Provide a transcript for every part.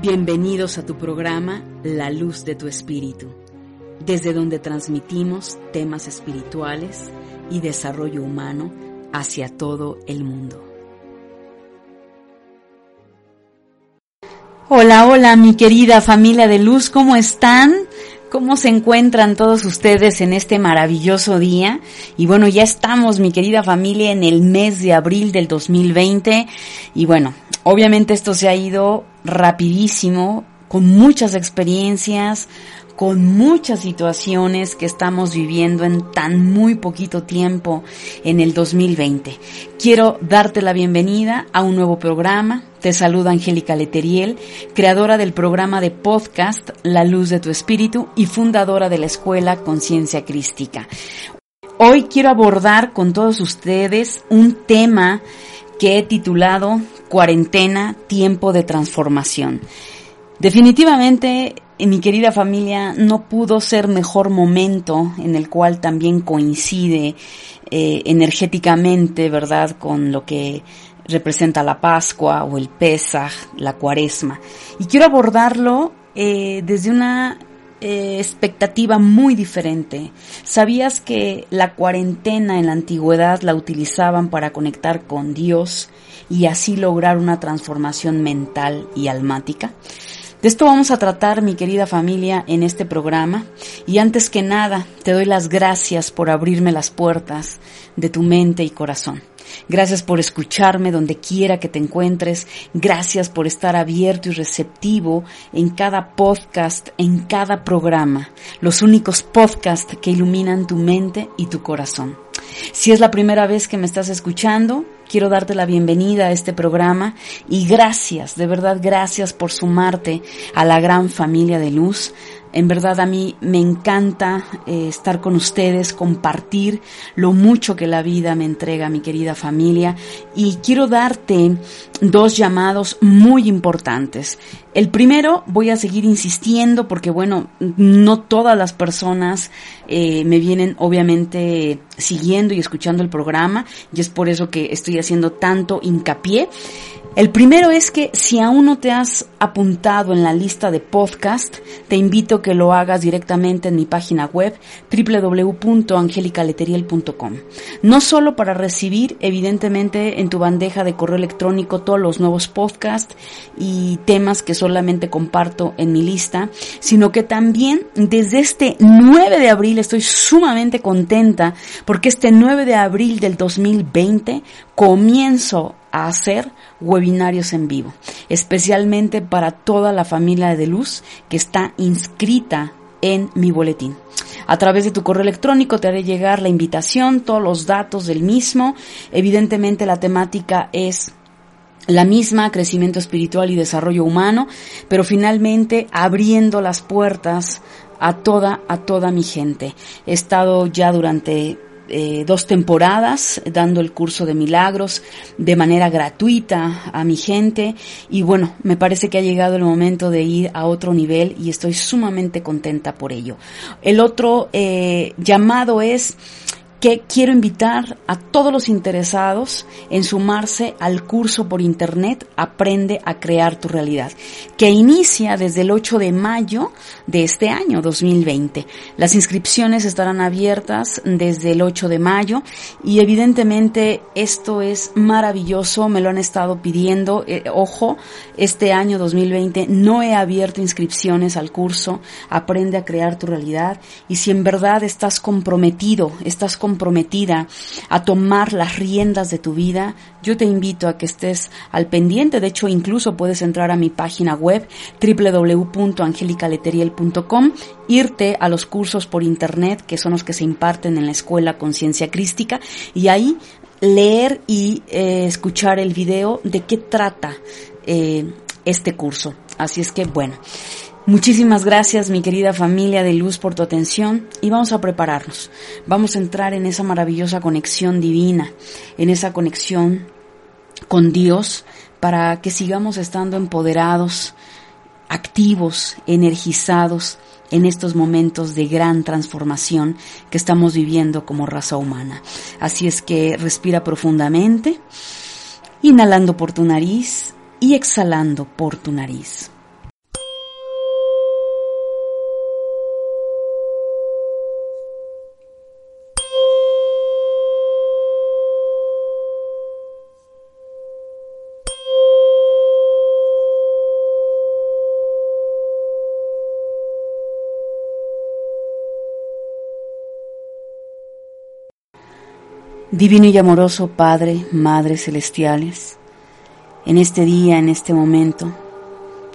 Bienvenidos a tu programa La Luz de tu Espíritu, desde donde transmitimos temas espirituales y desarrollo humano hacia todo el mundo. Hola, hola mi querida familia de luz, ¿cómo están? ¿Cómo se encuentran todos ustedes en este maravilloso día? Y bueno, ya estamos, mi querida familia, en el mes de abril del 2020. Y bueno, obviamente esto se ha ido rapidísimo, con muchas experiencias, con muchas situaciones que estamos viviendo en tan muy poquito tiempo en el 2020. Quiero darte la bienvenida a un nuevo programa. Te saluda Angélica Leteriel, creadora del programa de podcast La Luz de tu Espíritu y fundadora de la Escuela Conciencia Crística. Hoy quiero abordar con todos ustedes un tema que he titulado Cuarentena, tiempo de transformación. Definitivamente mi querida familia, no pudo ser mejor momento en el cual también coincide eh, energéticamente, ¿verdad?, con lo que representa la Pascua o el Pesaj, la Cuaresma. Y quiero abordarlo eh, desde una eh, expectativa muy diferente. ¿Sabías que la cuarentena en la antigüedad la utilizaban para conectar con Dios y así lograr una transformación mental y almática? De esto vamos a tratar, mi querida familia, en este programa. Y antes que nada, te doy las gracias por abrirme las puertas de tu mente y corazón. Gracias por escucharme donde quiera que te encuentres. Gracias por estar abierto y receptivo en cada podcast, en cada programa. Los únicos podcasts que iluminan tu mente y tu corazón. Si es la primera vez que me estás escuchando, quiero darte la bienvenida a este programa y gracias, de verdad gracias por sumarte a la gran familia de luz. En verdad a mí me encanta eh, estar con ustedes, compartir lo mucho que la vida me entrega, mi querida familia. Y quiero darte dos llamados muy importantes. El primero voy a seguir insistiendo porque bueno, no todas las personas eh, me vienen obviamente siguiendo y escuchando el programa y es por eso que estoy haciendo tanto hincapié. El primero es que si aún no te has apuntado en la lista de podcast, te invito que lo hagas directamente en mi página web www.angelicaleteriel.com. No solo para recibir evidentemente en tu bandeja de correo electrónico todos los nuevos podcasts y temas que solamente comparto en mi lista, sino que también desde este 9 de abril estoy sumamente contenta porque este 9 de abril del 2020 comienzo a hacer webinarios en vivo, especialmente para toda la familia de Luz que está inscrita en mi boletín. A través de tu correo electrónico te haré llegar la invitación, todos los datos del mismo. Evidentemente la temática es la misma, crecimiento espiritual y desarrollo humano, pero finalmente abriendo las puertas a toda, a toda mi gente. He estado ya durante eh, dos temporadas dando el curso de milagros de manera gratuita a mi gente y bueno, me parece que ha llegado el momento de ir a otro nivel y estoy sumamente contenta por ello. El otro eh, llamado es que quiero invitar a todos los interesados en sumarse al curso por internet Aprende a crear tu realidad, que inicia desde el 8 de mayo de este año 2020. Las inscripciones estarán abiertas desde el 8 de mayo y evidentemente esto es maravilloso, me lo han estado pidiendo. Eh, ojo, este año 2020 no he abierto inscripciones al curso Aprende a crear tu realidad y si en verdad estás comprometido, estás comprometido comprometida a tomar las riendas de tu vida, yo te invito a que estés al pendiente. De hecho, incluso puedes entrar a mi página web www.angelicaleteriel.com, irte a los cursos por internet que son los que se imparten en la escuela Conciencia Crística y ahí leer y eh, escuchar el video de qué trata eh, este curso. Así es que bueno. Muchísimas gracias mi querida familia de luz por tu atención y vamos a prepararnos. Vamos a entrar en esa maravillosa conexión divina, en esa conexión con Dios para que sigamos estando empoderados, activos, energizados en estos momentos de gran transformación que estamos viviendo como raza humana. Así es que respira profundamente, inhalando por tu nariz y exhalando por tu nariz. Divino y amoroso Padre, Madre Celestiales, en este día, en este momento,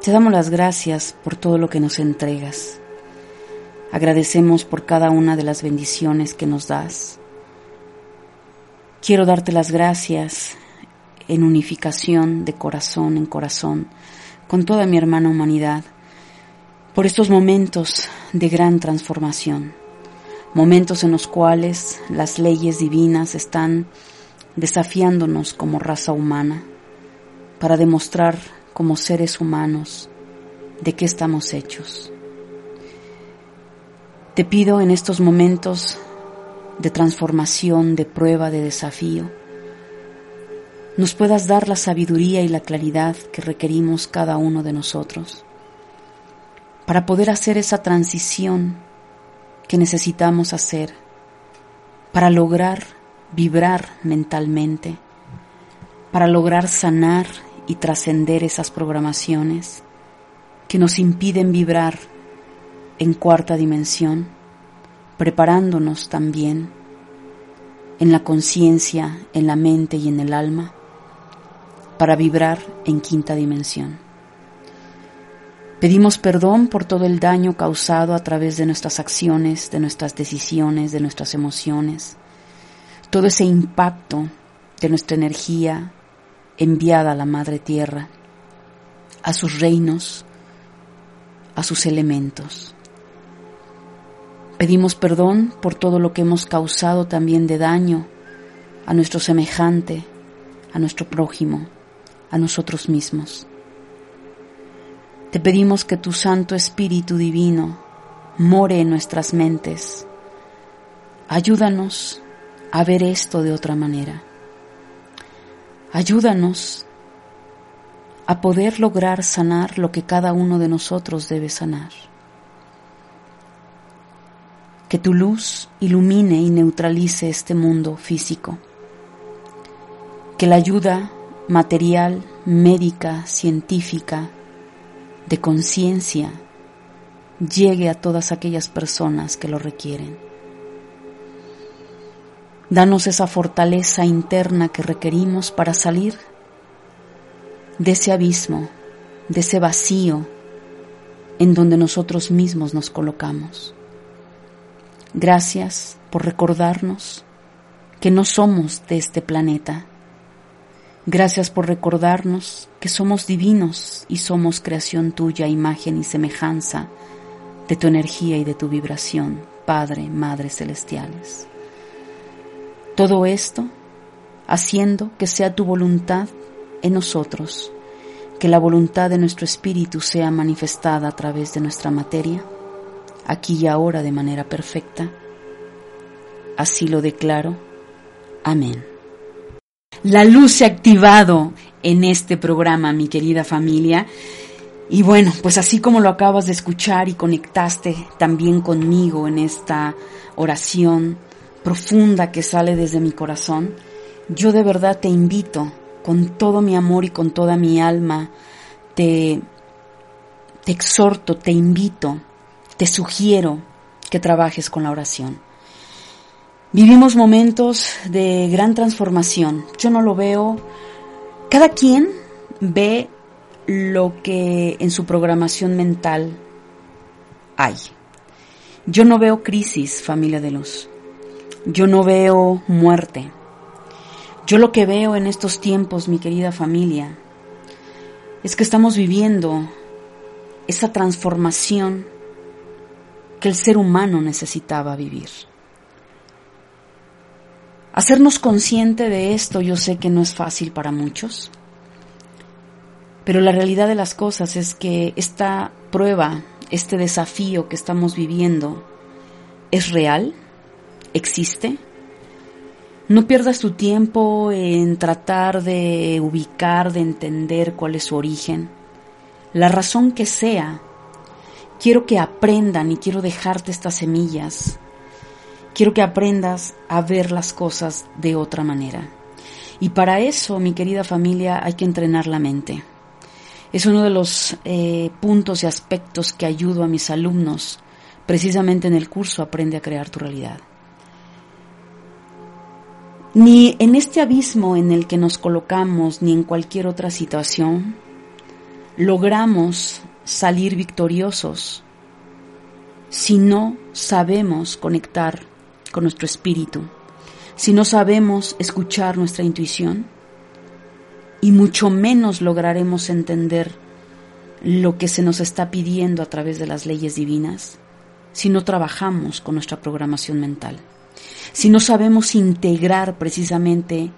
te damos las gracias por todo lo que nos entregas. Agradecemos por cada una de las bendiciones que nos das. Quiero darte las gracias en unificación de corazón en corazón con toda mi hermana humanidad por estos momentos de gran transformación momentos en los cuales las leyes divinas están desafiándonos como raza humana para demostrar como seres humanos de qué estamos hechos. Te pido en estos momentos de transformación, de prueba, de desafío, nos puedas dar la sabiduría y la claridad que requerimos cada uno de nosotros para poder hacer esa transición que necesitamos hacer para lograr vibrar mentalmente, para lograr sanar y trascender esas programaciones que nos impiden vibrar en cuarta dimensión, preparándonos también en la conciencia, en la mente y en el alma para vibrar en quinta dimensión. Pedimos perdón por todo el daño causado a través de nuestras acciones, de nuestras decisiones, de nuestras emociones, todo ese impacto de nuestra energía enviada a la Madre Tierra, a sus reinos, a sus elementos. Pedimos perdón por todo lo que hemos causado también de daño a nuestro semejante, a nuestro prójimo, a nosotros mismos. Te pedimos que tu Santo Espíritu Divino more en nuestras mentes. Ayúdanos a ver esto de otra manera. Ayúdanos a poder lograr sanar lo que cada uno de nosotros debe sanar. Que tu luz ilumine y neutralice este mundo físico. Que la ayuda material, médica, científica, de conciencia llegue a todas aquellas personas que lo requieren. Danos esa fortaleza interna que requerimos para salir de ese abismo, de ese vacío en donde nosotros mismos nos colocamos. Gracias por recordarnos que no somos de este planeta, Gracias por recordarnos que somos divinos y somos creación tuya, imagen y semejanza de tu energía y de tu vibración, Padre, Madre Celestiales. Todo esto haciendo que sea tu voluntad en nosotros, que la voluntad de nuestro espíritu sea manifestada a través de nuestra materia, aquí y ahora de manera perfecta. Así lo declaro. Amén. La luz se ha activado en este programa, mi querida familia. Y bueno, pues así como lo acabas de escuchar y conectaste también conmigo en esta oración profunda que sale desde mi corazón, yo de verdad te invito con todo mi amor y con toda mi alma, te, te exhorto, te invito, te sugiero que trabajes con la oración. Vivimos momentos de gran transformación. Yo no lo veo. Cada quien ve lo que en su programación mental hay. Yo no veo crisis, familia de luz. Yo no veo muerte. Yo lo que veo en estos tiempos, mi querida familia, es que estamos viviendo esa transformación que el ser humano necesitaba vivir. Hacernos consciente de esto yo sé que no es fácil para muchos, pero la realidad de las cosas es que esta prueba, este desafío que estamos viviendo, es real, existe. No pierdas tu tiempo en tratar de ubicar, de entender cuál es su origen. La razón que sea, quiero que aprendan y quiero dejarte estas semillas Quiero que aprendas a ver las cosas de otra manera. Y para eso, mi querida familia, hay que entrenar la mente. Es uno de los eh, puntos y aspectos que ayudo a mis alumnos precisamente en el curso Aprende a crear tu realidad. Ni en este abismo en el que nos colocamos, ni en cualquier otra situación, logramos salir victoriosos si no sabemos conectar con nuestro espíritu, si no sabemos escuchar nuestra intuición, y mucho menos lograremos entender lo que se nos está pidiendo a través de las leyes divinas, si no trabajamos con nuestra programación mental, si no sabemos integrar precisamente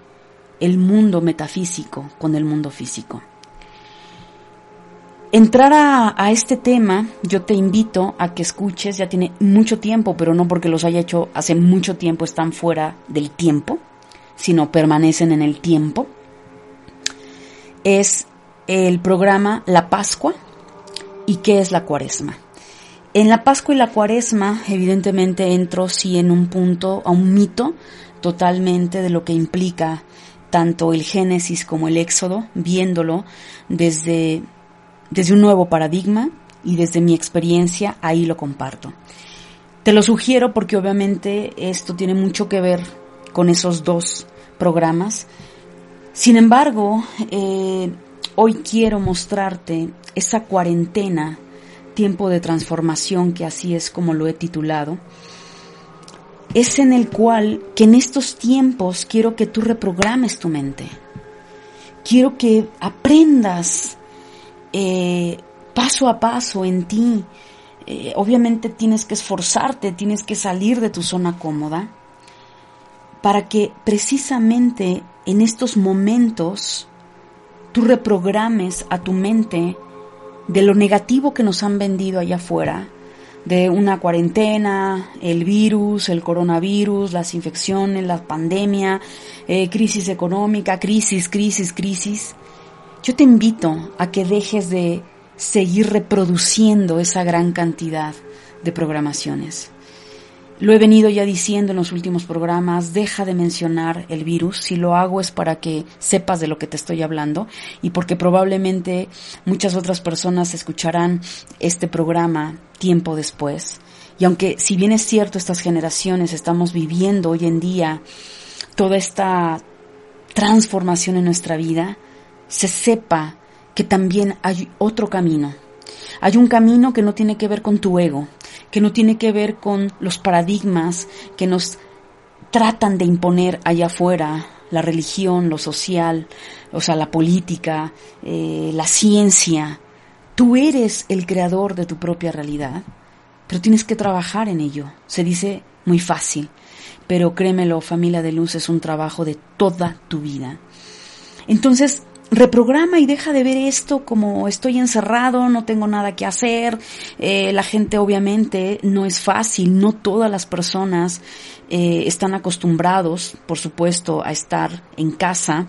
el mundo metafísico con el mundo físico. Entrar a, este tema, yo te invito a que escuches, ya tiene mucho tiempo, pero no porque los haya hecho hace mucho tiempo, están fuera del tiempo, sino permanecen en el tiempo. Es el programa La Pascua y qué es la Cuaresma. En la Pascua y la Cuaresma, evidentemente entro sí en un punto, a un mito totalmente de lo que implica tanto el Génesis como el Éxodo, viéndolo desde desde un nuevo paradigma y desde mi experiencia ahí lo comparto. Te lo sugiero porque obviamente esto tiene mucho que ver con esos dos programas. Sin embargo, eh, hoy quiero mostrarte esa cuarentena, tiempo de transformación, que así es como lo he titulado. Es en el cual que en estos tiempos quiero que tú reprogrames tu mente. Quiero que aprendas eh, paso a paso en ti. Eh, obviamente tienes que esforzarte, tienes que salir de tu zona cómoda para que precisamente en estos momentos tú reprogrames a tu mente de lo negativo que nos han vendido allá afuera, de una cuarentena, el virus, el coronavirus, las infecciones, la pandemia, eh, crisis económica, crisis, crisis, crisis. Yo te invito a que dejes de seguir reproduciendo esa gran cantidad de programaciones. Lo he venido ya diciendo en los últimos programas, deja de mencionar el virus. Si lo hago es para que sepas de lo que te estoy hablando y porque probablemente muchas otras personas escucharán este programa tiempo después. Y aunque si bien es cierto estas generaciones estamos viviendo hoy en día toda esta transformación en nuestra vida, se sepa que también hay otro camino. Hay un camino que no tiene que ver con tu ego, que no tiene que ver con los paradigmas que nos tratan de imponer allá afuera, la religión, lo social, o sea, la política, eh, la ciencia. Tú eres el creador de tu propia realidad, pero tienes que trabajar en ello. Se dice muy fácil, pero créemelo, familia de luz, es un trabajo de toda tu vida. Entonces, reprograma y deja de ver esto como estoy encerrado, no tengo nada que hacer. Eh, la gente obviamente no es fácil, no todas las personas eh, están acostumbrados, por supuesto, a estar en casa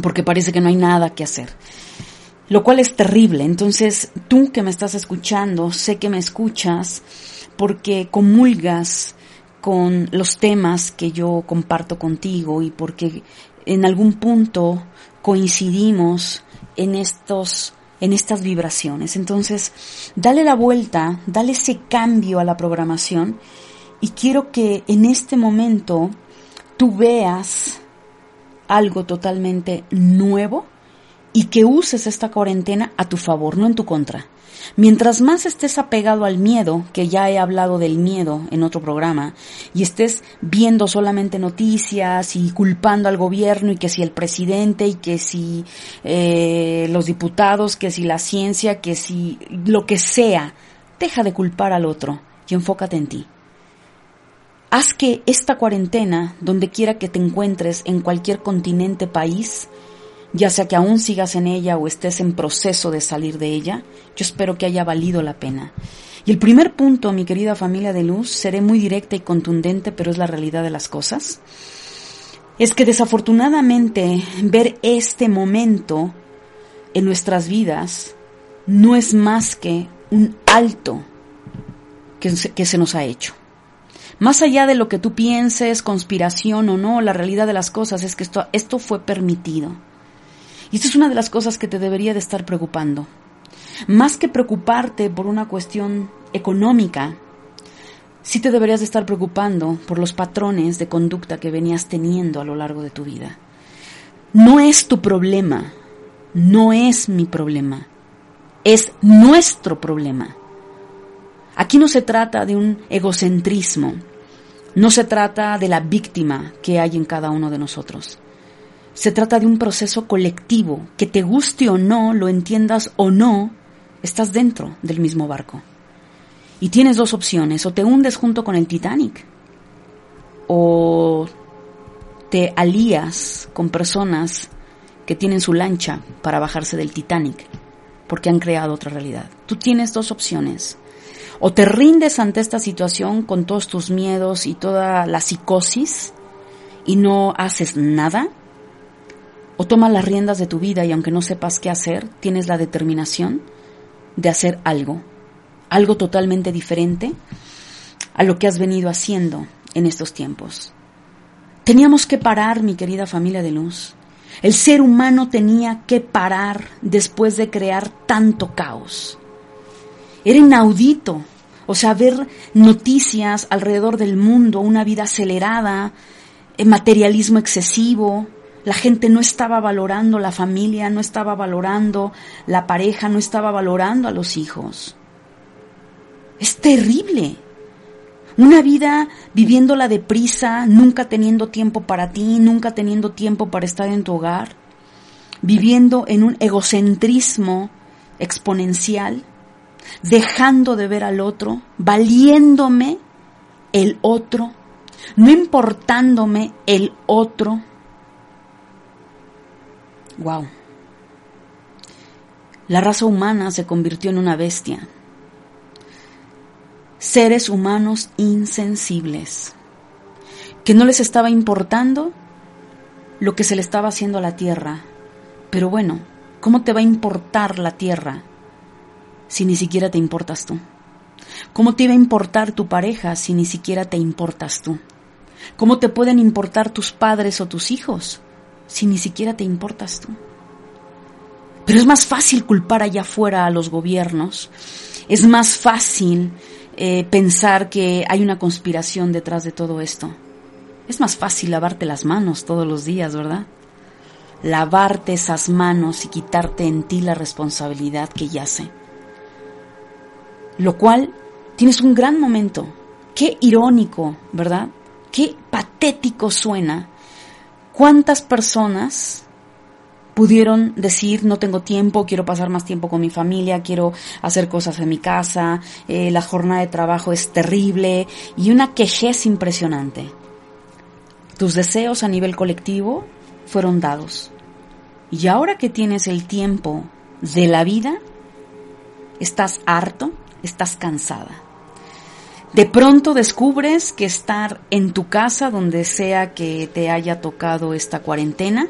porque parece que no hay nada que hacer. Lo cual es terrible. Entonces, tú que me estás escuchando, sé que me escuchas porque comulgas con los temas que yo comparto contigo y porque en algún punto coincidimos en estos en estas vibraciones. Entonces, dale la vuelta, dale ese cambio a la programación y quiero que en este momento tú veas algo totalmente nuevo y que uses esta cuarentena a tu favor, no en tu contra. Mientras más estés apegado al miedo, que ya he hablado del miedo en otro programa, y estés viendo solamente noticias y culpando al gobierno y que si el presidente y que si eh, los diputados, que si la ciencia, que si lo que sea, deja de culpar al otro y enfócate en ti. Haz que esta cuarentena, donde quiera que te encuentres en cualquier continente, país, ya sea que aún sigas en ella o estés en proceso de salir de ella, yo espero que haya valido la pena. Y el primer punto, mi querida familia de luz, seré muy directa y contundente, pero es la realidad de las cosas, es que desafortunadamente ver este momento en nuestras vidas no es más que un alto que se, nos ha hecho. Más allá de lo que tú pienses, conspiración o no, la realidad de las cosas es que esto, esto fue permitido. Y esto es una de las cosas que te debería de estar preocupando. Más que preocuparte por una cuestión económica, sí te deberías de estar preocupando por los patrones de conducta que venías teniendo a lo largo de tu vida. No es tu problema, no es mi problema, es nuestro problema. Aquí no se trata de un egocentrismo, no se trata de la víctima que hay en cada uno de nosotros. Se trata de un proceso colectivo, que te guste o no, lo entiendas o no, estás dentro del mismo barco. Y tienes dos opciones, o te hundes junto con el Titanic, o te alías con personas que tienen su lancha para bajarse del Titanic, porque han creado otra realidad. Tú tienes dos opciones. O te rindes ante esta situación con todos tus miedos y toda la psicosis y no haces nada, o toma las riendas de tu vida y aunque no sepas qué hacer, tienes la determinación de hacer algo, algo totalmente diferente a lo que has venido haciendo en estos tiempos. Teníamos que parar, mi querida familia de luz. El ser humano tenía que parar después de crear tanto caos. Era inaudito, o sea, ver noticias alrededor del mundo, una vida acelerada, materialismo excesivo, la gente no estaba valorando la familia, no estaba valorando la pareja, no estaba valorando a los hijos. Es terrible. Una vida viviéndola deprisa, nunca teniendo tiempo para ti, nunca teniendo tiempo para estar en tu hogar, viviendo en un egocentrismo exponencial, dejando de ver al otro, valiéndome el otro, no importándome el otro Wow. La raza humana se convirtió en una bestia. Seres humanos insensibles, que no les estaba importando lo que se le estaba haciendo a la tierra. Pero bueno, ¿cómo te va a importar la tierra si ni siquiera te importas tú? ¿Cómo te iba a importar tu pareja si ni siquiera te importas tú? ¿Cómo te pueden importar tus padres o tus hijos si ni siquiera te importas tú? Pero es más fácil culpar allá afuera a los gobiernos, es más fácil eh, pensar que hay una conspiración detrás de todo esto. Es más fácil lavarte las manos todos los días, ¿verdad? Lavarte esas manos y quitarte en ti la responsabilidad que yace. Lo cual tienes un gran momento. Qué irónico, ¿verdad? Qué patético suena ¿Cuántas personas pudieron decir no tengo tiempo, quiero pasar más tiempo con mi familia, quiero hacer cosas en mi casa, eh, la jornada de trabajo es terrible y una quejez impresionante? Tus deseos a nivel colectivo fueron dados. Y ahora que tienes el tiempo de la vida, estás harto, estás cansada. De pronto descubres que estar en tu casa, donde sea que te haya tocado esta cuarentena,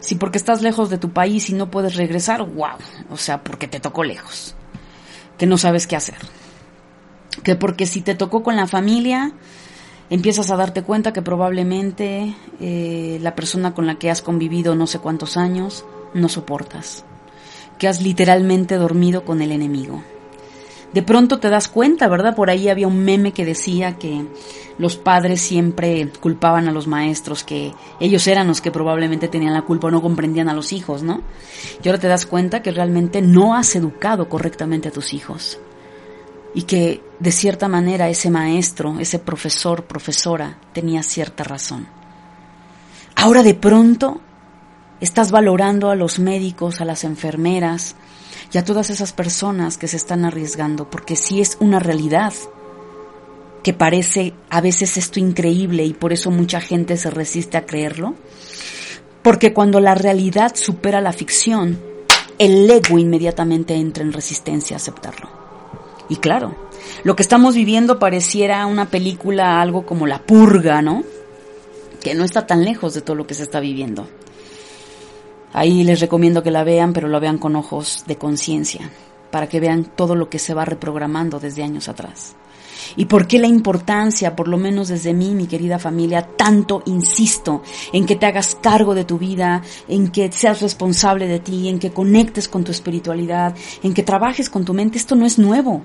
si porque estás lejos de tu país y no puedes regresar, wow, o sea, porque te tocó lejos, que no sabes qué hacer. Que porque si te tocó con la familia, empiezas a darte cuenta que probablemente eh, la persona con la que has convivido no sé cuántos años no soportas, que has literalmente dormido con el enemigo De pronto te das cuenta, ¿verdad? Por ahí había un meme que decía que los padres siempre culpaban a los maestros, que ellos eran los que probablemente tenían la culpa o no comprendían a los hijos, ¿no? Y ahora te das cuenta que realmente no has educado correctamente a tus hijos. Y que de cierta manera ese maestro, ese profesor, profesora, tenía cierta razón. Ahora de pronto estás valorando a los médicos, a las enfermeras, y a todas esas personas que se están arriesgando, porque sí es una realidad que parece a veces esto increíble y por eso mucha gente se resiste a creerlo, porque cuando la realidad supera la ficción, el ego inmediatamente entra en resistencia a aceptarlo. Y claro, lo que estamos viviendo pareciera una película, algo como La Purga, ¿no? Que no está tan lejos de todo lo que se está viviendo. Ahí les recomiendo que la vean, pero lo vean con ojos de conciencia, para que vean todo lo que se va reprogramando desde años atrás. ¿Y por qué la importancia, por lo menos desde mí, mi querida familia, tanto insisto en que te hagas cargo de tu vida, en que seas responsable de ti, en que conectes con tu espiritualidad, en que trabajes con tu mente? Esto no es nuevo.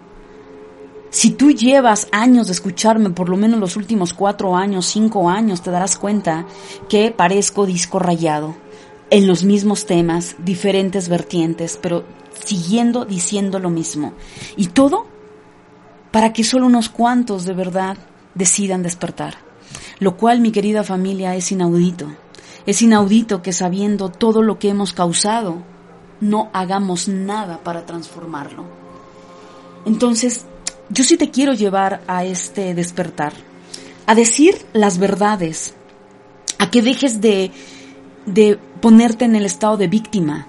Si tú llevas años de escucharme, por lo menos los últimos cuatro años, cinco años, te darás cuenta que parezco disco rayado en los mismos temas, diferentes vertientes, pero siguiendo diciendo lo mismo. Y todo para que solo unos cuantos de verdad decidan despertar. Lo cual, mi querida familia, es inaudito. Es inaudito que sabiendo todo lo que hemos causado, no hagamos nada para transformarlo. Entonces, yo sí te quiero llevar a este despertar, a decir las verdades, a que dejes de de ponerte en el estado de víctima,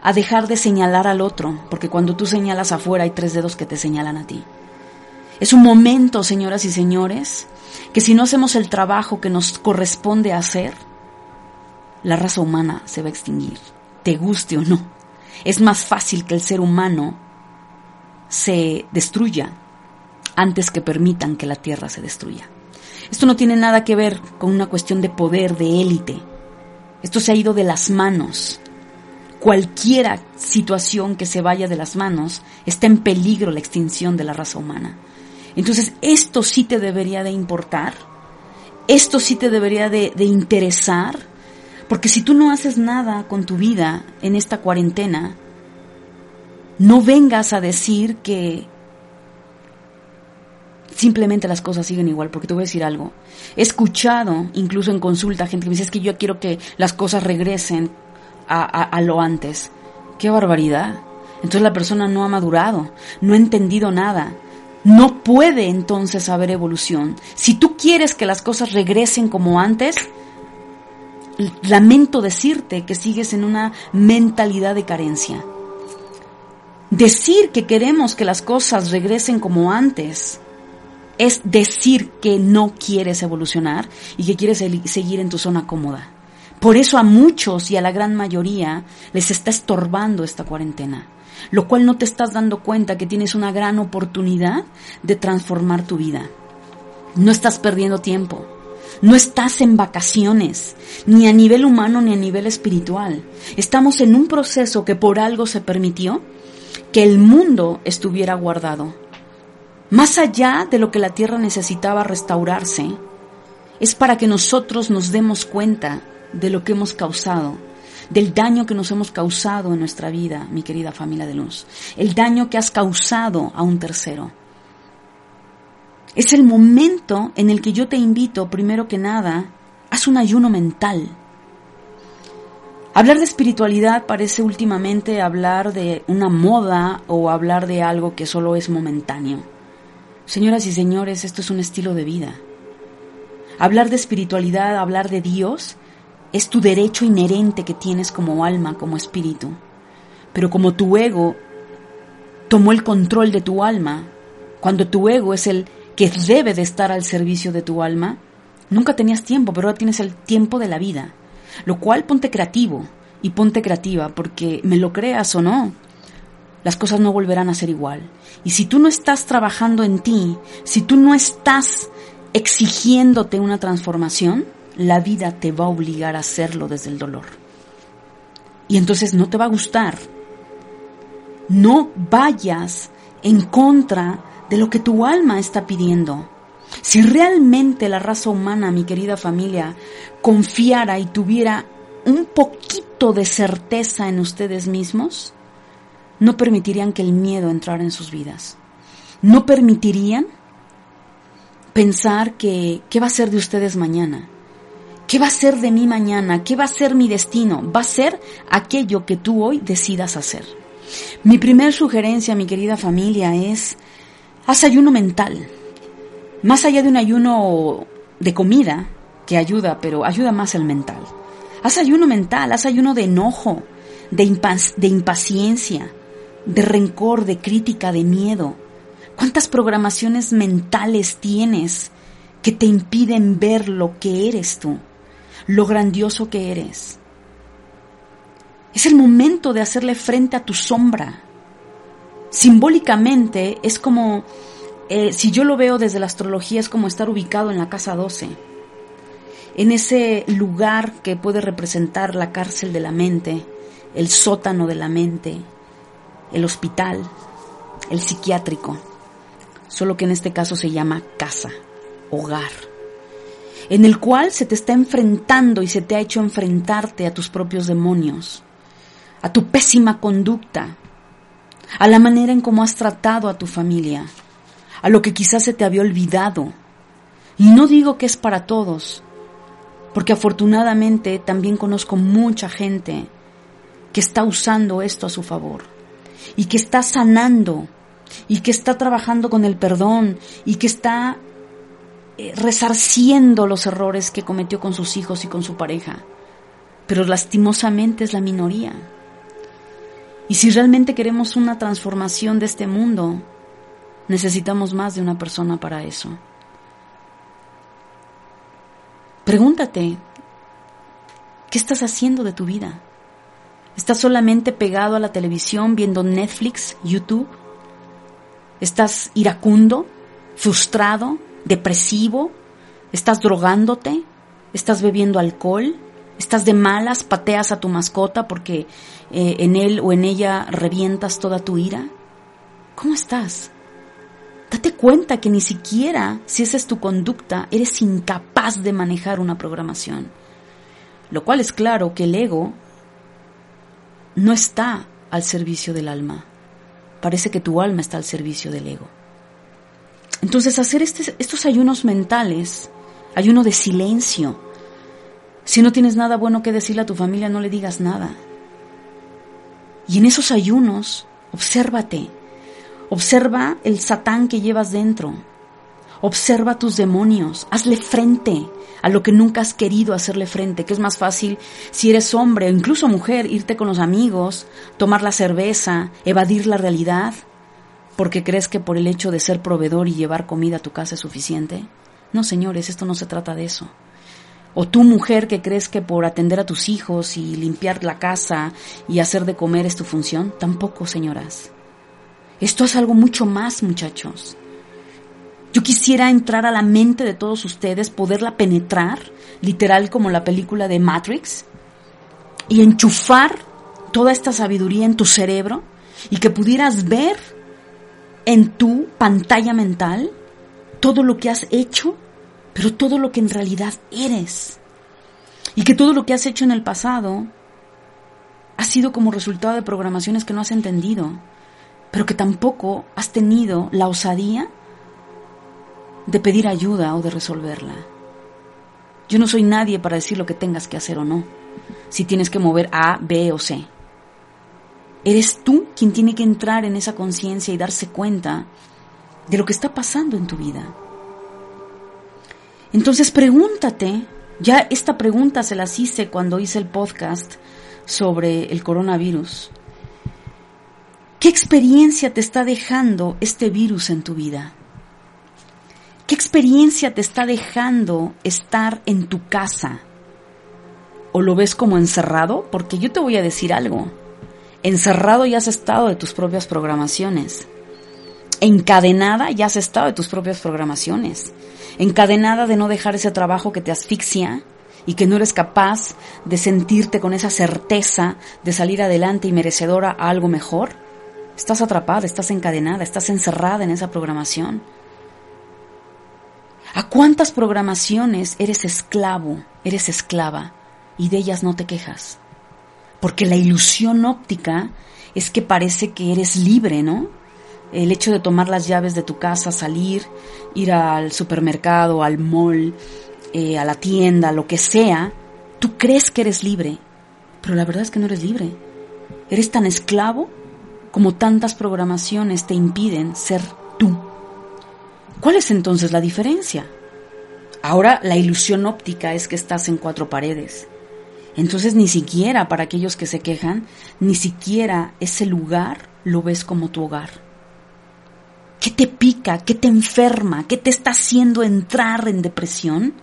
a dejar de señalar al otro, porque cuando tú señalas afuera hay tres dedos que te señalan a ti. Es un momento, señoras y señores, que si no hacemos el trabajo que nos corresponde hacer, la raza humana se va a extinguir, te guste o no. Es más fácil que el ser humano se destruya antes que permitan que la Tierra se destruya. Esto no tiene nada que ver con una cuestión de poder, de élite. Esto se ha ido de las manos. Cualquiera situación que se vaya de las manos está en peligro la extinción de la raza humana. Entonces, esto sí te debería de importar, esto sí te debería de, de interesar, porque si tú no haces nada con tu vida en esta cuarentena, no vengas a decir que simplemente las cosas siguen igual, porque te voy a decir algo. He escuchado, incluso en consulta, gente que me dice es que yo quiero que las cosas regresen a, lo antes. ¡Qué barbaridad! Entonces la persona no ha madurado, no ha entendido nada. No puede entonces haber evolución. Si tú quieres que las cosas regresen como antes, lamento decirte que sigues en una mentalidad de carencia. Decir que queremos que las cosas regresen como antes es decir que no quieres evolucionar y que quieres seguir en tu zona cómoda. Por eso a muchos y a la gran mayoría les está estorbando esta cuarentena, lo cual no te estás dando cuenta que tienes una gran oportunidad de transformar tu vida. No estás perdiendo tiempo, no estás en vacaciones, ni a nivel humano ni a nivel espiritual. Estamos en un proceso que por algo se permitió que el mundo estuviera guardado más allá de lo que la tierra necesitaba restaurarse, es para que nosotros nos demos cuenta de lo que hemos causado, del daño que nos hemos causado en nuestra vida, mi querida familia de luz, el daño que has causado a un tercero. Es el momento en el que yo te invito, primero que nada, haz un ayuno mental. Hablar de espiritualidad parece últimamente hablar de una moda o hablar de algo que solo es momentáneo. Señoras y señores, esto es un estilo de vida. Hablar de espiritualidad, hablar de Dios, es tu derecho inherente que tienes como alma, como espíritu. Pero como tu ego tomó el control de tu alma, cuando tu ego es el que debe de estar al servicio de tu alma, nunca tenías tiempo, pero ahora tienes el tiempo de la vida. Lo cual ponte creativo y ponte creativa, porque me lo creas o no, las cosas no volverán a ser igual. Y si tú no estás trabajando en ti, si tú no estás exigiéndote una transformación, la vida te va a obligar a hacerlo desde el dolor. Y entonces no te va a gustar. No vayas en contra de lo que tu alma está pidiendo. Si realmente la raza humana, mi querida familia, confiara y tuviera un poquito de certeza en ustedes mismos, no permitirían que el miedo entrara en sus vidas. No permitirían pensar que qué va a ser de ustedes mañana. ¿Qué va a ser de mí mañana? ¿Qué va a ser mi destino? Va a ser aquello que tú hoy decidas hacer. Mi primer sugerencia, mi querida familia, es haz ayuno mental. Más allá de un ayuno de comida, que ayuda, pero ayuda más el mental. Haz ayuno mental, haz ayuno de enojo, de, de impaciencia, de rencor, de crítica, de miedo. ¿Cuántas programaciones mentales tienes que te impiden ver lo que eres tú, lo grandioso que eres? Es el momento de hacerle frente a tu sombra. Simbólicamente es como, eh, si yo lo veo desde la astrología, es como estar ubicado en la casa 12 en ese lugar que puede representar la cárcel de la mente, el sótano de la mente, el hospital, el psiquiátrico, solo que en este caso se llama casa, hogar, en el cual se te está enfrentando y se te ha hecho enfrentarte a tus propios demonios, a tu pésima conducta, a la manera en cómo has tratado a tu familia, a lo que quizás se te había olvidado. Y no digo que es para todos, porque afortunadamente también conozco mucha gente que está usando esto a su favor y que está sanando y que está trabajando con el perdón y que está eh, resarciendo los errores que cometió con sus hijos y con su pareja. Pero lastimosamente es la minoría. Y si realmente queremos una transformación de este mundo, necesitamos más de una persona para eso. Pregúntate, ¿qué estás haciendo de tu vida? ¿Estás solamente pegado a la televisión viendo Netflix, YouTube? ¿Estás iracundo, frustrado, depresivo? ¿Estás drogándote? ¿Estás bebiendo alcohol? ¿Estás de malas? ¿Pateas a tu mascota porque eh, en él o en ella revientas toda tu ira? ¿Cómo estás? Date cuenta que ni siquiera, si esa es tu conducta, eres incapaz de manejar una programación. Lo cual es claro que el ego no está al servicio del alma. Parece que tu alma está al servicio del ego. Entonces hacer este, estos ayunos mentales, ayuno de silencio, si no tienes nada bueno que decirle a tu familia, no le digas nada. Y en esos ayunos, obsérvate, Observa el satán que llevas dentro. Observa tus demonios. Hazle frente a lo que nunca has querido hacerle frente, que es más fácil si eres hombre o incluso mujer, irte con los amigos, tomar la cerveza, evadir la realidad, porque crees que por el hecho de ser proveedor y llevar comida a tu casa es suficiente. No, señores, esto no se trata de eso. O tú mujer que crees que por atender a tus hijos y limpiar la casa y hacer de comer es tu función, tampoco, señoras. Esto es algo mucho más, muchachos. Yo quisiera entrar a la mente de todos ustedes, poderla penetrar, literal como la película de Matrix, y enchufar toda esta sabiduría en tu cerebro y que pudieras ver en tu pantalla mental todo lo que has hecho, pero todo lo que en realidad eres. Y que todo lo que has hecho en el pasado ha sido como resultado de programaciones que no has entendido pero que tampoco has tenido la osadía de pedir ayuda o de resolverla. Yo no soy nadie para decir lo que tengas que hacer o no, si tienes que mover A, B o C. Eres tú quien tiene que entrar en esa conciencia y darse cuenta de lo que está pasando en tu vida. Entonces pregúntate, ya esta pregunta se las hice cuando hice el podcast sobre el coronavirus. ¿Qué experiencia te está dejando este virus en tu vida? ¿Qué experiencia te está dejando estar en tu casa? ¿O lo ves como encerrado? Porque yo te voy a decir algo. Encerrado ya has estado de tus propias programaciones. Encadenada ya has estado de tus propias programaciones. Encadenada de no dejar ese trabajo que te asfixia y que no eres capaz de sentirte con esa certeza de salir adelante y merecedora a algo mejor Estás atrapada, estás encadenada, estás encerrada en esa programación. ¿A cuántas programaciones eres esclavo, eres esclava y de ellas no te quejas? Porque la ilusión óptica es que parece que eres libre, ¿no? El hecho de tomar las llaves de tu casa, salir, ir al supermercado, al mall, eh, a la tienda, lo que sea, tú crees que eres libre, pero la verdad es que no eres libre. Eres tan esclavo como tantas programaciones te impiden ser tú. ¿Cuál es entonces la diferencia? Ahora la ilusión óptica es que estás en cuatro paredes. Entonces ni siquiera para aquellos que se quejan, ni siquiera ese lugar lo ves como tu hogar. ¿Qué te pica? ¿Qué te enferma? ¿Qué te está haciendo entrar en depresión?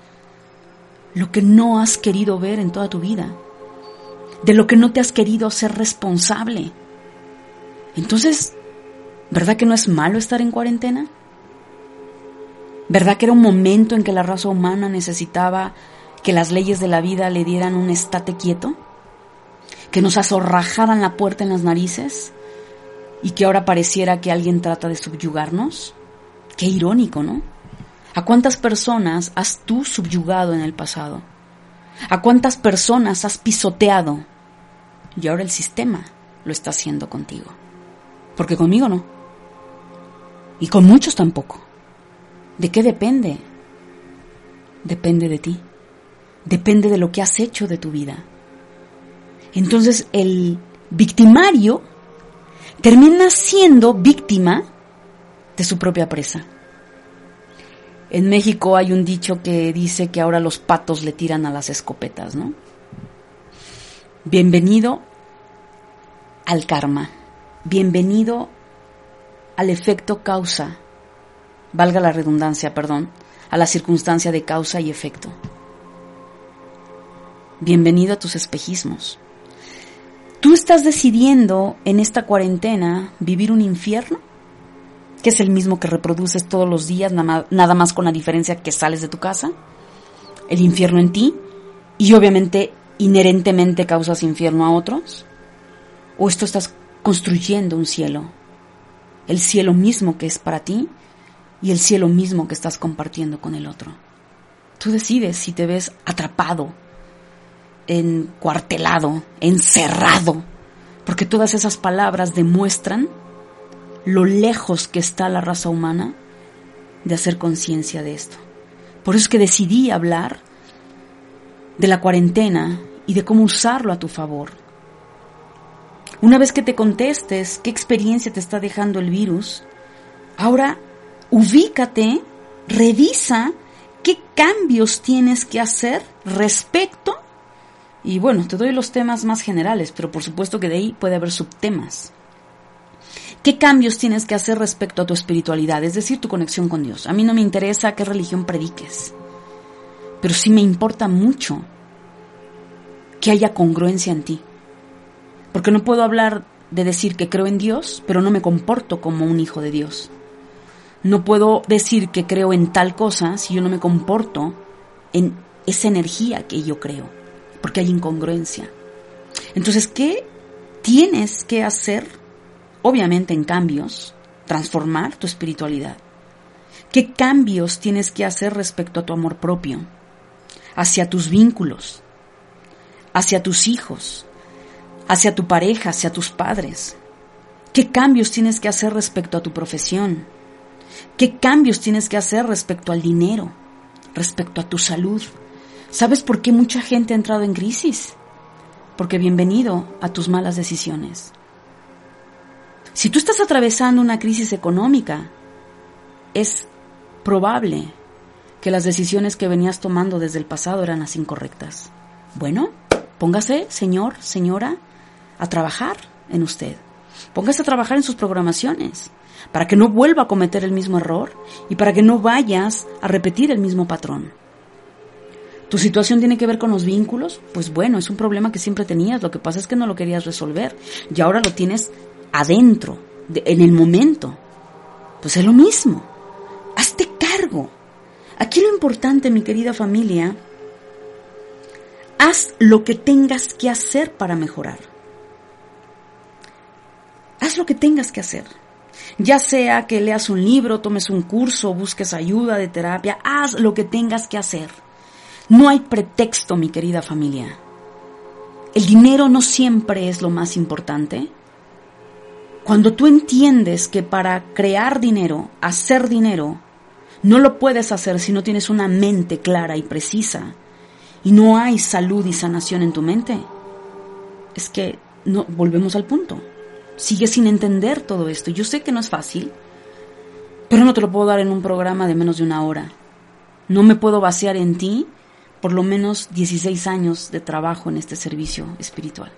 Lo que no has querido ver en toda tu vida. De lo que no te has querido ser responsable. Entonces, ¿verdad que no es malo estar en cuarentena? ¿Verdad que era un momento en que la raza humana necesitaba que las leyes de la vida le dieran un estate quieto? ¿Que nos azorrajaran la puerta en las narices? ¿Y que ahora pareciera que alguien trata de subyugarnos? Qué irónico, ¿no? ¿A cuántas personas has tú subyugado en el pasado? ¿A cuántas personas has pisoteado? Y ahora el sistema lo está haciendo contigo. Porque conmigo no. Y con muchos tampoco. ¿De qué depende? Depende de ti. Depende de lo que has hecho de tu vida. Entonces el victimario termina siendo víctima de su propia presa. En México hay un dicho que dice que ahora los patos le tiran a las escopetas, ¿no? Bienvenido al karma. Bienvenido al efecto causa, valga la redundancia, perdón, a la circunstancia de causa y efecto. Bienvenido a tus espejismos. ¿Tú estás decidiendo en esta cuarentena vivir un infierno? Que es el mismo que reproduces todos los días, nada más con la diferencia que sales de tu casa. El infierno en ti y obviamente inherentemente causas infierno a otros. ¿O esto estás construyendo un cielo, el cielo mismo que es para ti y el cielo mismo que estás compartiendo con el otro. Tú decides si te ves atrapado, encuartelado, encerrado, porque todas esas palabras demuestran lo lejos que está la raza humana de hacer conciencia de esto. Por eso es que decidí hablar de la cuarentena y de cómo usarlo a tu favor, una vez que te contestes qué experiencia te está dejando el virus, ahora ubícate, revisa qué cambios tienes que hacer respecto. Y bueno, te doy los temas más generales, pero por supuesto que de ahí puede haber subtemas. ¿Qué cambios tienes que hacer respecto a tu espiritualidad, es decir, tu conexión con Dios? A mí no me interesa qué religión prediques, pero sí me importa mucho que haya congruencia en ti. Porque no puedo hablar de decir que creo en Dios, pero no me comporto como un hijo de Dios. No puedo decir que creo en tal cosa si yo no me comporto en esa energía que yo creo, porque hay incongruencia. Entonces, ¿qué tienes que hacer? Obviamente en cambios, transformar tu espiritualidad. ¿Qué cambios tienes que hacer respecto a tu amor propio? Hacia tus vínculos, hacia tus hijos, hacia tu pareja, hacia tus padres? ¿Qué cambios tienes que hacer respecto a tu profesión? ¿Qué cambios tienes que hacer respecto al dinero? Respecto a tu salud? ¿Sabes por qué mucha gente ha entrado en crisis? Porque bienvenido a tus malas decisiones. Si tú estás atravesando una crisis económica, es probable que las decisiones que venías tomando desde el pasado eran las incorrectas. Bueno, póngase, señor, señora, a trabajar en usted. Póngase a trabajar en sus programaciones para que no vuelva a cometer el mismo error y para que no vayas a repetir el mismo patrón. ¿Tu situación tiene que ver con los vínculos? Pues bueno, es un problema que siempre tenías, lo que pasa es que no lo querías resolver y ahora lo tienes adentro, en el momento. Pues es lo mismo. Hazte cargo. Aquí lo importante, mi querida familia, haz lo que tengas que hacer para mejorar lo que tengas que hacer. Ya sea que leas un libro, tomes un curso, busques ayuda de terapia, haz lo que tengas que hacer. No hay pretexto, mi querida familia. El dinero no siempre es lo más importante. Cuando tú entiendes que para crear dinero, hacer dinero, no lo puedes hacer si no tienes una mente clara y precisa y no hay salud y sanación en tu mente, es que no volvemos al punto. Sigues sin entender todo esto. Yo sé que no es fácil, pero no te lo puedo dar en un programa de menos de una hora. No me puedo vaciar en ti por lo menos 16 años de trabajo en este servicio espiritual.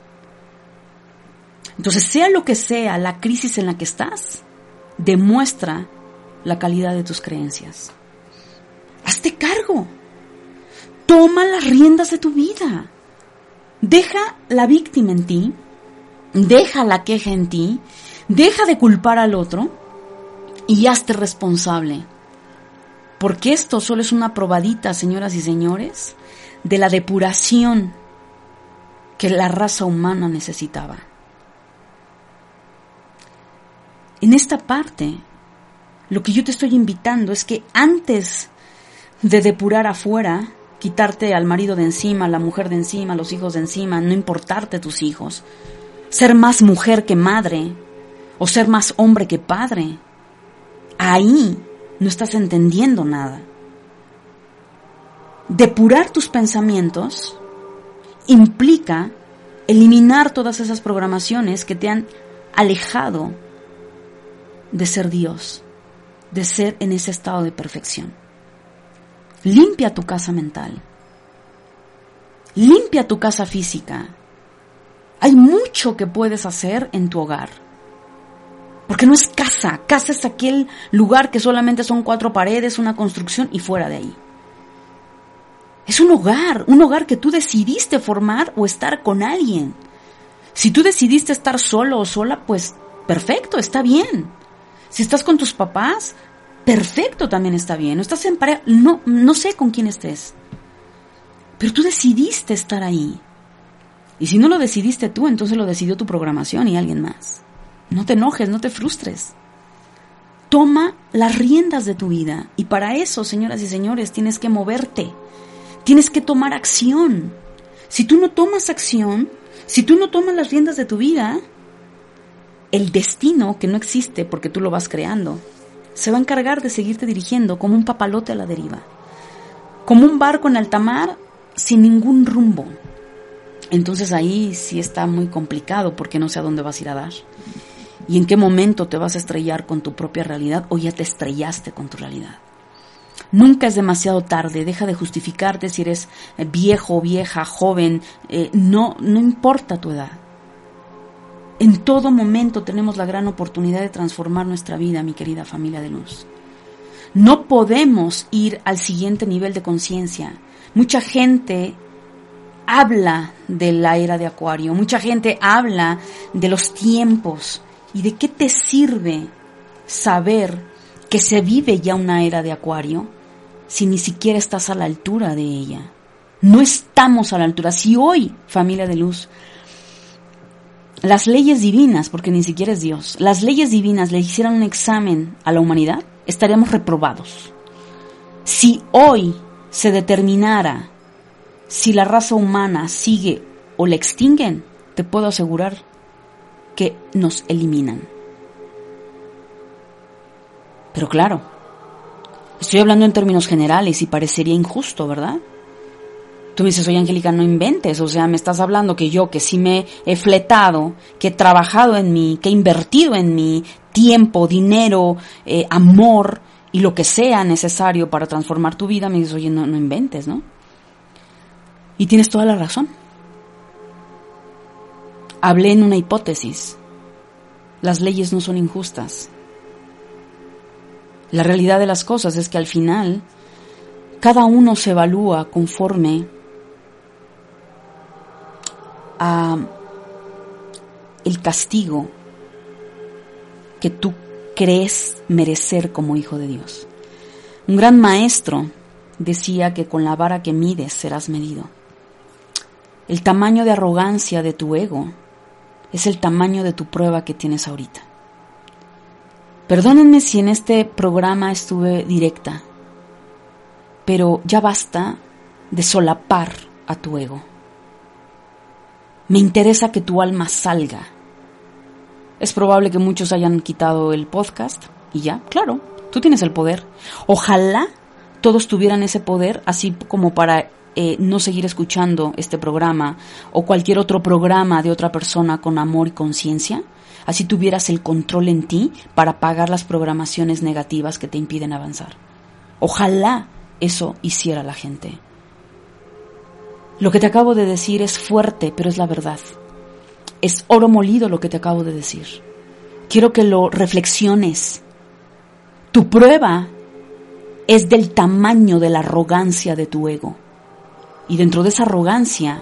Entonces, sea lo que sea la crisis en la que estás, demuestra la calidad de tus creencias. Hazte cargo. Toma las riendas de tu vida. Deja la víctima en ti, deja la queja en ti, deja de culpar al otro y hazte responsable. Porque esto solo es una probadita, señoras y señores, de la depuración que la raza humana necesitaba. En esta parte, lo que yo te estoy invitando es que antes de depurar afuera, quitarte al marido de encima, a la mujer de encima, a los hijos de encima, no importarte tus hijos, ser más mujer que madre o ser más hombre que padre. Ahí no estás entendiendo nada. Depurar tus pensamientos implica eliminar todas esas programaciones que te han alejado de ser Dios, de ser en ese estado de perfección. Limpia tu casa mental. Limpia tu casa física. Hay mucho que puedes hacer en tu hogar. Porque no es casa. Casa es aquel lugar que solamente son cuatro paredes, una construcción y fuera de ahí. Es un hogar, un hogar que tú decidiste formar o estar con alguien. Si tú decidiste estar solo o sola, pues perfecto, está bien. Si estás con tus papás, perfecto también está bien. No estás en pareja, no, no sé con quién estés. Pero tú decidiste estar ahí. Y si no lo decidiste tú, entonces lo decidió tu programación y alguien más. No te enojes, no te frustres. Toma las riendas de tu vida. Y para eso, señoras y señores, tienes que moverte. Tienes que tomar acción. Si tú no tomas acción, si tú no tomas las riendas de tu vida, el destino, que no existe porque tú lo vas creando, se va a encargar de seguirte dirigiendo como un papalote a la deriva, como un barco en alta mar sin ningún rumbo. Entonces ahí sí está muy complicado porque no sé a dónde vas a ir a dar. Y en qué momento te vas a estrellar con tu propia realidad o ya te estrellaste con tu realidad. Nunca es demasiado tarde, deja de justificarte si eres eh, viejo, vieja, joven, eh, no, no importa tu edad. En todo momento tenemos la gran oportunidad de transformar nuestra vida, mi querida familia de luz. No podemos ir al siguiente nivel de conciencia. Mucha gente habla de la era de Acuario, mucha gente habla de los tiempos y de qué te sirve saber que se vive ya una era de Acuario si ni siquiera estás a la altura de ella. No estamos a la altura. Si hoy, familia de luz, las leyes divinas, porque ni siquiera es Dios, las leyes divinas le hicieran un examen a la humanidad, estaríamos reprobados. Si hoy se determinara si la raza humana sigue o la extinguen, te puedo asegurar que nos eliminan. Pero claro, estoy hablando en términos generales y parecería injusto, ¿verdad? Tú me dices, oye Angélica, no inventes, o sea, me estás hablando que yo, que sí me he fletado, que he trabajado en mí, que he invertido en mí tiempo, dinero, eh, amor y lo que sea necesario para transformar tu vida, me dices, oye, no, no inventes, ¿no? Y tienes toda la razón. Hablé en una hipótesis. Las leyes no son injustas. La realidad de las cosas es que al final cada uno se evalúa conforme el castigo que tú crees merecer como hijo de Dios. Un gran maestro decía que con la vara que mides serás medido. El tamaño de arrogancia de tu ego es el tamaño de tu prueba que tienes ahorita. Perdónenme si en este programa estuve directa, pero ya basta de solapar a tu ego. Me interesa que tu alma salga. Es probable que muchos hayan quitado el podcast y ya, claro, tú tienes el poder. Ojalá todos tuvieran ese poder, así como para eh, no seguir escuchando este programa o cualquier otro programa de otra persona con amor y conciencia, así tuvieras el control en ti para pagar las programaciones negativas que te impiden avanzar. Ojalá eso hiciera la gente. Lo que te acabo de decir es fuerte, pero es la verdad. Es oro molido lo que te acabo de decir. Quiero que lo reflexiones. Tu prueba es del tamaño de la arrogancia de tu ego. Y dentro de esa arrogancia,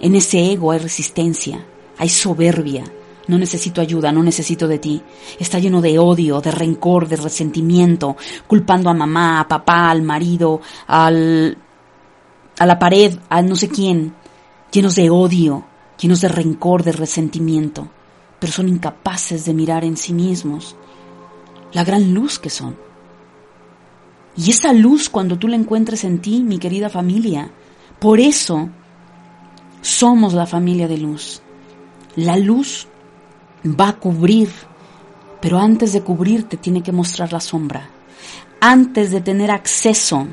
en ese ego hay resistencia, hay soberbia. No necesito ayuda, no necesito de ti. Está lleno de odio, de rencor, de resentimiento, culpando a mamá, a papá, al marido, al, a la pared, a no sé quién, llenos de odio, llenos de rencor, de resentimiento, pero son incapaces de mirar en sí mismos la gran luz que son. Y esa luz cuando tú la encuentres en ti, mi querida familia, por eso somos la familia de luz. La luz va a cubrir, pero antes de cubrirte tiene que mostrar la sombra. Antes de tener acceso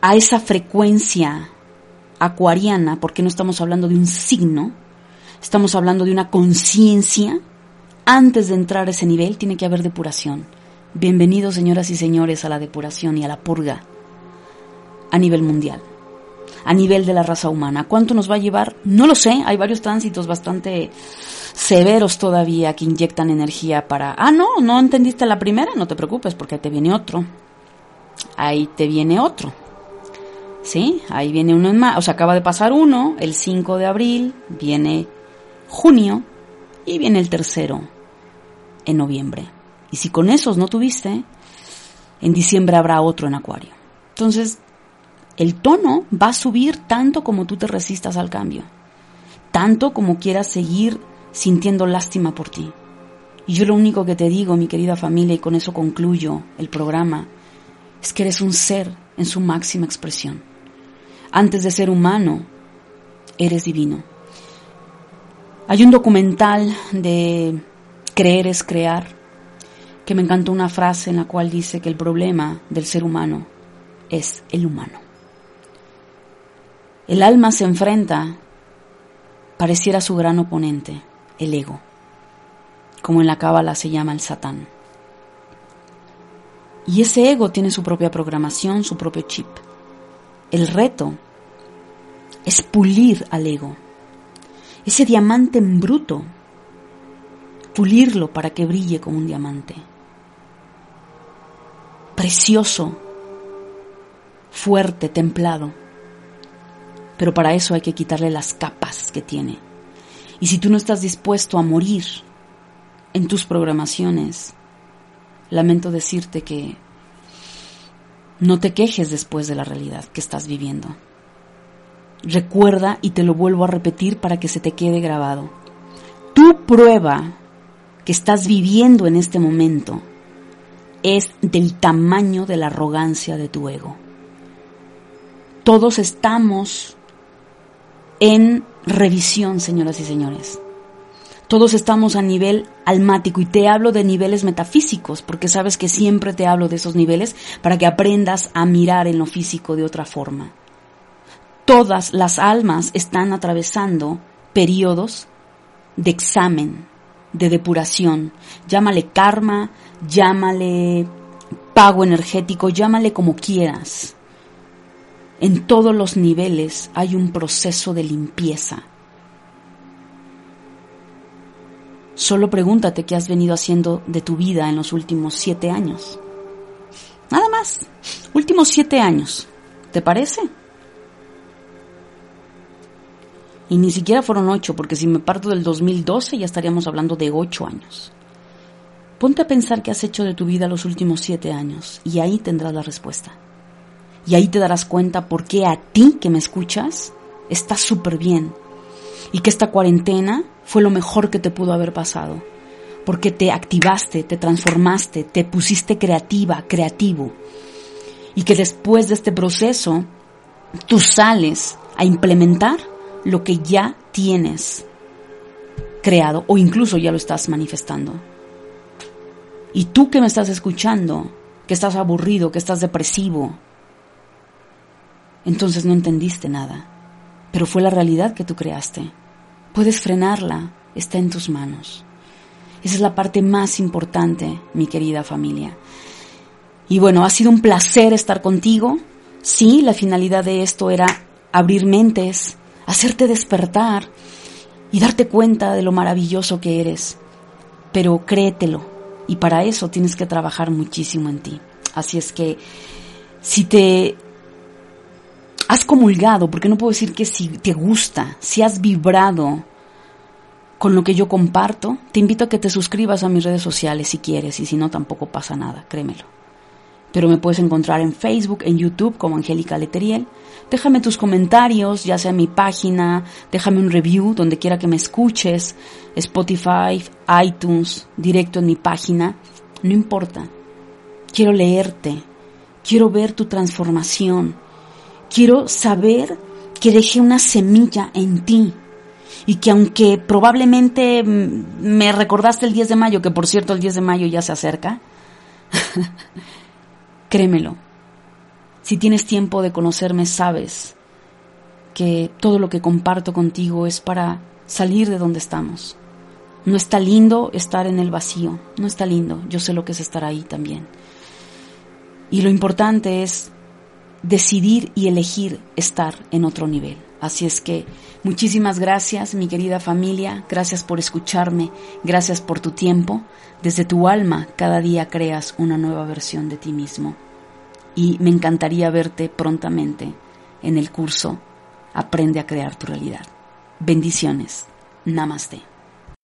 a esa frecuencia acuariana, porque no estamos hablando de un signo, estamos hablando de una conciencia, antes de entrar a ese nivel tiene que haber depuración. Bienvenidos, señoras y señores, a la depuración y a la purga a nivel mundial, a nivel de la raza humana. ¿Cuánto nos va a llevar? No lo sé, hay varios tránsitos bastante severos todavía que inyectan energía para... Ah, no, no entendiste la primera, no te preocupes porque ahí te viene otro. Ahí te viene otro. ¿Sí? Ahí viene uno en más. O sea, acaba de pasar uno, el 5 de abril, viene junio y viene el tercero en noviembre. Y si con esos no tuviste, en diciembre habrá otro en acuario. Entonces, el tono va a subir tanto como tú te resistas al cambio, tanto como quieras seguir sintiendo lástima por ti. Y yo lo único que te digo, mi querida familia, y con eso concluyo el programa, es que eres un ser en su máxima expresión. Antes de ser humano, eres divino. Hay un documental de Creer es crear que me encantó una frase en la cual dice que el problema del ser humano es el humano. El alma se enfrenta, pareciera su gran oponente, el ego, como en la cábala se llama el satán. Y ese ego tiene su propia programación, su propio chip. El reto es pulir al ego, ese diamante en bruto, pulirlo para que brille como un diamante. Precioso, fuerte, templado pero para eso hay que quitarle las capas que tiene. Y si tú no estás dispuesto a morir en tus programaciones, lamento decirte que no te quejes después de la realidad que estás viviendo. Recuerda y te lo vuelvo a repetir para que se te quede grabado. Tu prueba que estás viviendo en este momento es del tamaño de la arrogancia de tu ego. Todos estamos en revisión, señoras y señores. Todos estamos a nivel almático y te hablo de niveles metafísicos, porque sabes que siempre te hablo de esos niveles para que aprendas a mirar en lo físico de otra forma. Todas las almas están atravesando periodos de examen, de depuración. Llámale karma, llámale pago energético, llámale como quieras. En todos los niveles hay un proceso de limpieza. Solo pregúntate qué has venido haciendo de tu vida en los últimos siete años. Nada más. Últimos siete años. ¿Te parece? Y ni siquiera fueron ocho, porque si me parto del 2012 ya estaríamos hablando de ocho años. Ponte a pensar qué has hecho de tu vida los últimos siete años y ahí tendrás la respuesta. Y ahí te darás cuenta por qué a ti que me escuchas está súper bien. Y que esta cuarentena fue lo mejor que te pudo haber pasado. porque te activaste, te transformaste, te pusiste creativa, creativo. Y que después de este proceso, tú sales a implementar lo que ya tienes creado o incluso ya lo estás manifestando. Y tú que me estás escuchando, que estás aburrido, que estás depresivo, entonces no entendiste nada, pero fue la realidad que tú creaste. Puedes frenarla, está en tus manos. Esa es la parte más importante, mi querida familia. Y bueno, ha sido un placer estar contigo. Sí, la finalidad de esto era abrir mentes, hacerte despertar y darte cuenta de lo maravilloso que eres. Pero créetelo, y para eso tienes que trabajar muchísimo en ti. Así es que si te has comulgado, porque no puedo decir que si te gusta, si has vibrado con lo que yo comparto, te invito a que te suscribas a mis redes sociales si quieres y si no tampoco pasa nada, créemelo. Pero me puedes encontrar en Facebook, en YouTube como Angélica Leteriel. Déjame tus comentarios, ya sea en mi página, déjame un review donde quiera que me escuches, Spotify, iTunes, directo en mi página, no importa. Quiero leerte, quiero ver tu transformación, quiero saber que dejé una semilla en ti y que aunque probablemente me recordaste el 10 de mayo, que por cierto el 10 de mayo ya se acerca, créemelo, si tienes tiempo de conocerme sabes que todo lo que comparto contigo es para salir de donde estamos. No está lindo estar en el vacío, no está lindo, yo sé lo que es estar ahí también. Y lo importante es decidir y elegir estar en otro nivel. Así es que muchísimas gracias, mi querida familia, gracias por escucharme, gracias por tu tiempo. Desde tu alma cada día creas una nueva versión de ti mismo. Y me encantaría verte prontamente en el curso Aprende a crear tu realidad. Bendiciones. Namaste.